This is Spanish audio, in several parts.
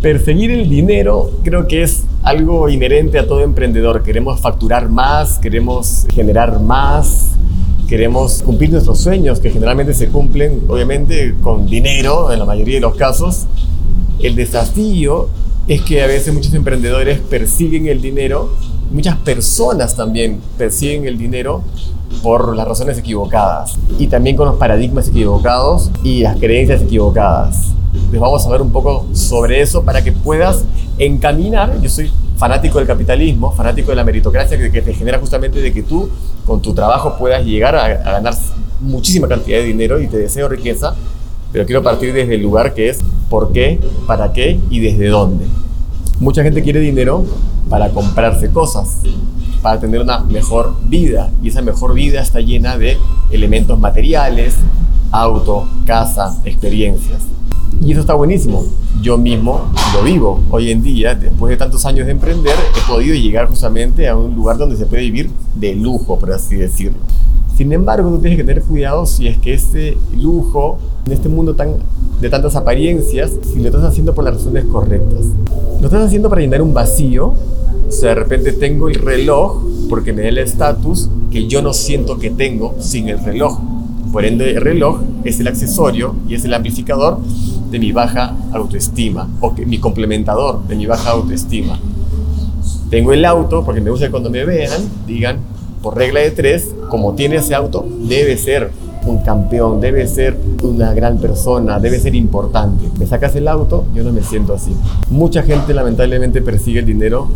Perseguir el dinero creo que es algo inherente a todo emprendedor. Queremos facturar más, queremos generar más, queremos cumplir nuestros sueños que generalmente se cumplen obviamente con dinero en la mayoría de los casos. El desafío es que a veces muchos emprendedores persiguen el dinero, muchas personas también persiguen el dinero por las razones equivocadas y también con los paradigmas equivocados y las creencias equivocadas les vamos a ver un poco sobre eso para que puedas encaminar. Yo soy fanático del capitalismo, fanático de la meritocracia que, te genera justamente de que tú con tu trabajo puedas llegar a, a ganar muchísima cantidad de dinero y te deseo riqueza, pero quiero partir desde el lugar que es por qué, para qué y desde dónde. Mucha gente quiere dinero para comprarse cosas, para tener una mejor vida y esa mejor vida está llena de elementos materiales, auto, casa, experiencias. Y eso está buenísimo. Yo mismo lo vivo. Hoy en día, después de tantos años de emprender, he podido llegar justamente a un lugar donde se puede vivir de lujo, por así decirlo. Sin embargo, tú tienes que tener cuidado si es que este lujo, en este mundo tan, de tantas apariencias, si lo estás haciendo por las razones correctas. Lo estás haciendo para llenar un vacío. O sea, de repente tengo el reloj porque me da el estatus que yo no siento que tengo sin el reloj. Por ende, el reloj es el accesorio y es el amplificador de mi baja autoestima o que, mi complementador de mi baja autoestima. Tengo el auto porque me gusta que cuando me vean digan, por regla de tres, como tiene ese auto, debe ser un campeón, debe ser una gran persona, debe ser importante. Me sacas el auto, yo no me siento así. Mucha gente lamentablemente persigue el dinero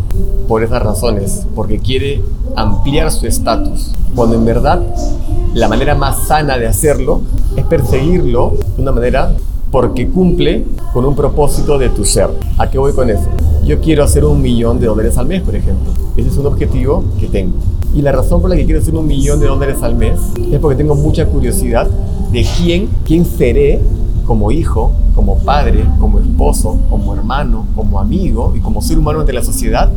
por esas razones, porque quiere ampliar su estatus, cuando en verdad la manera más sana de hacerlo es perseguirlo de una manera porque cumple con un propósito de tu ser. ¿A qué voy con eso? Yo quiero hacer un millón de dólares al mes, por ejemplo. Ese es un objetivo que tengo. Y la razón por la que quiero hacer un millón de dólares al mes es porque tengo mucha curiosidad de quién, quién seré como hijo, como padre, como esposo, como hermano, como amigo y como ser humano ante la sociedad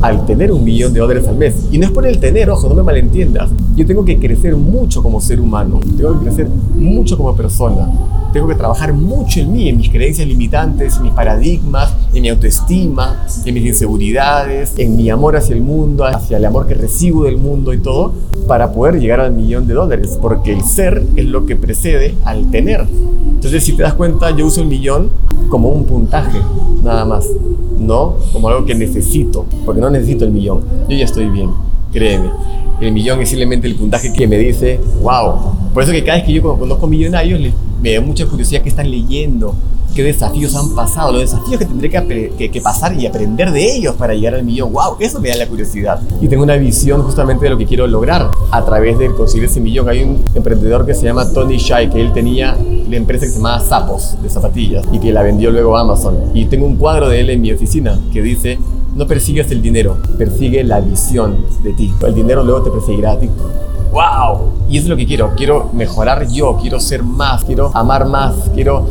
al tener un millón de dólares al mes. Y no es por el tener, ojo, no me malentiendas. Yo tengo que crecer mucho como ser humano, tengo que crecer mucho como persona tengo que trabajar mucho en mí, en mis creencias limitantes, en mis paradigmas, en mi autoestima, en mis inseguridades, en mi amor hacia el mundo, hacia el amor que recibo del mundo y todo, para poder llegar al millón de dólares, porque el ser es lo que precede al tener. Entonces, si te das cuenta, yo uso el millón como un puntaje, nada más, no como algo que necesito, porque no necesito el millón, yo ya estoy bien, créeme. El millón es simplemente el puntaje que me dice, wow. Por eso que cada vez que yo conozco millonarios, les me da mucha curiosidad qué están leyendo, qué desafíos han pasado, los desafíos que tendré que, pasar y aprender de ellos para llegar al millón. ¡Wow! Eso me da la curiosidad. Y tengo una visión justamente de lo que quiero lograr a través de conseguir ese millón. Hay un emprendedor que se llama Tony Shai, que él tenía la empresa que se llamaba Sapos, de zapatillas, y que la vendió luego a Amazon. Y tengo un cuadro de él en mi oficina que dice, no persigues el dinero, persigue la visión de ti. El dinero luego te perseguirá a ti. ¡Wow! Y es lo que quiero. Quiero mejorar yo, quiero ser más, quiero amar más, quiero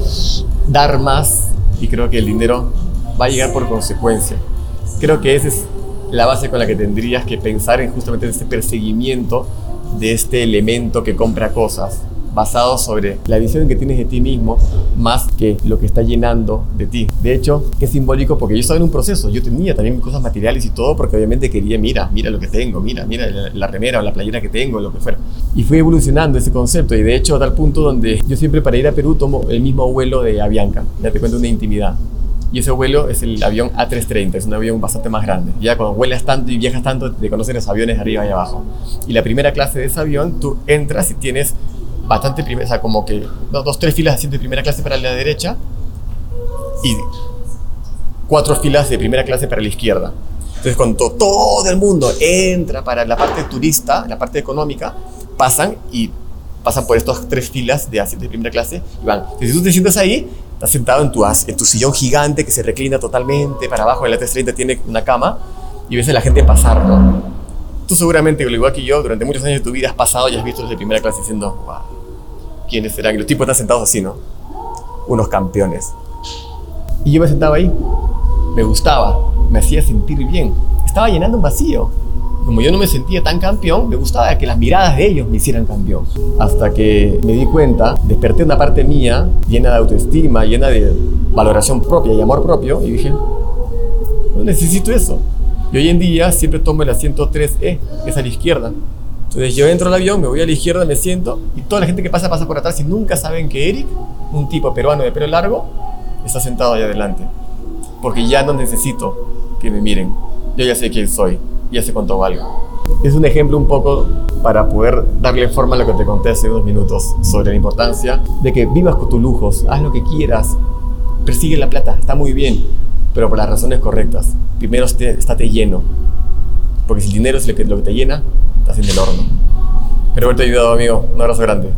dar más. Y creo que el dinero va a llegar por consecuencia. Creo que esa es la base con la que tendrías que pensar en justamente este perseguimiento de este elemento que compra cosas basado sobre la visión que tienes de ti mismo más que lo que está llenando de ti. De hecho, qué simbólico porque yo estaba en un proceso, yo tenía también cosas materiales y todo porque obviamente quería, mira, mira lo que tengo, mira, mira la, remera o la playera que tengo, lo que fuera. Y fui evolucionando ese concepto y de hecho a tal punto donde yo siempre para ir a Perú tomo el mismo vuelo de Avianca, ya te cuento una intimidad. Y ese vuelo es el avión A330, es un avión bastante más grande. Ya cuando vuelas tanto y viajas tanto, te conocen los aviones arriba y abajo. Y la primera clase de ese avión, tú entras y tienes bastante primera, o sea, como que dos, tres filas de asiento de primera clase para la derecha y cuatro filas de primera clase para la izquierda. Entonces, cuando todo el mundo entra para la parte turista, la parte económica, pasan y pasan por estas tres filas de asiento de primera clase y van. si tú te sientas ahí, estás sentado en tu, en tu sillón gigante que se reclina totalmente para abajo, el A330 tiene una cama y ves a la gente pasar, ¿no? Tú seguramente, igual que yo, durante muchos años de tu vida has pasado y has visto los de primera clase diciendo, wow, quiénes serán. Y los tipos están sentados así, ¿no? Unos campeones. Y yo me sentaba ahí. Me gustaba, me hacía sentir bien. Estaba llenando un vacío. Como yo no me sentía tan campeón, me gustaba que las miradas de ellos me hicieran campeón. Hasta que me di cuenta, desperté una parte mía llena de autoestima, llena de valoración propia y amor propio y dije, no necesito eso. Y hoy en día siempre tomo el asiento 3E, que es a la izquierda. Entonces yo entro al avión, me voy a la izquierda, me siento y toda la gente que pasa pasa por atrás y nunca saben que Eric, un tipo peruano de pelo largo, está sentado ahí adelante. Porque ya no necesito que me miren. Yo ya sé quién soy, ya sé cuánto valgo. Es un ejemplo un poco para poder darle forma a lo que te conté hace unos minutos sobre la importancia de que vivas con tus lujos, haz lo que quieras, persigue la plata, está muy bien, pero por las razones correctas. Primero estate lleno, porque si el dinero es lo que te llena, estás en el horno. Pero haberte ayudado, amigo. Un abrazo grande.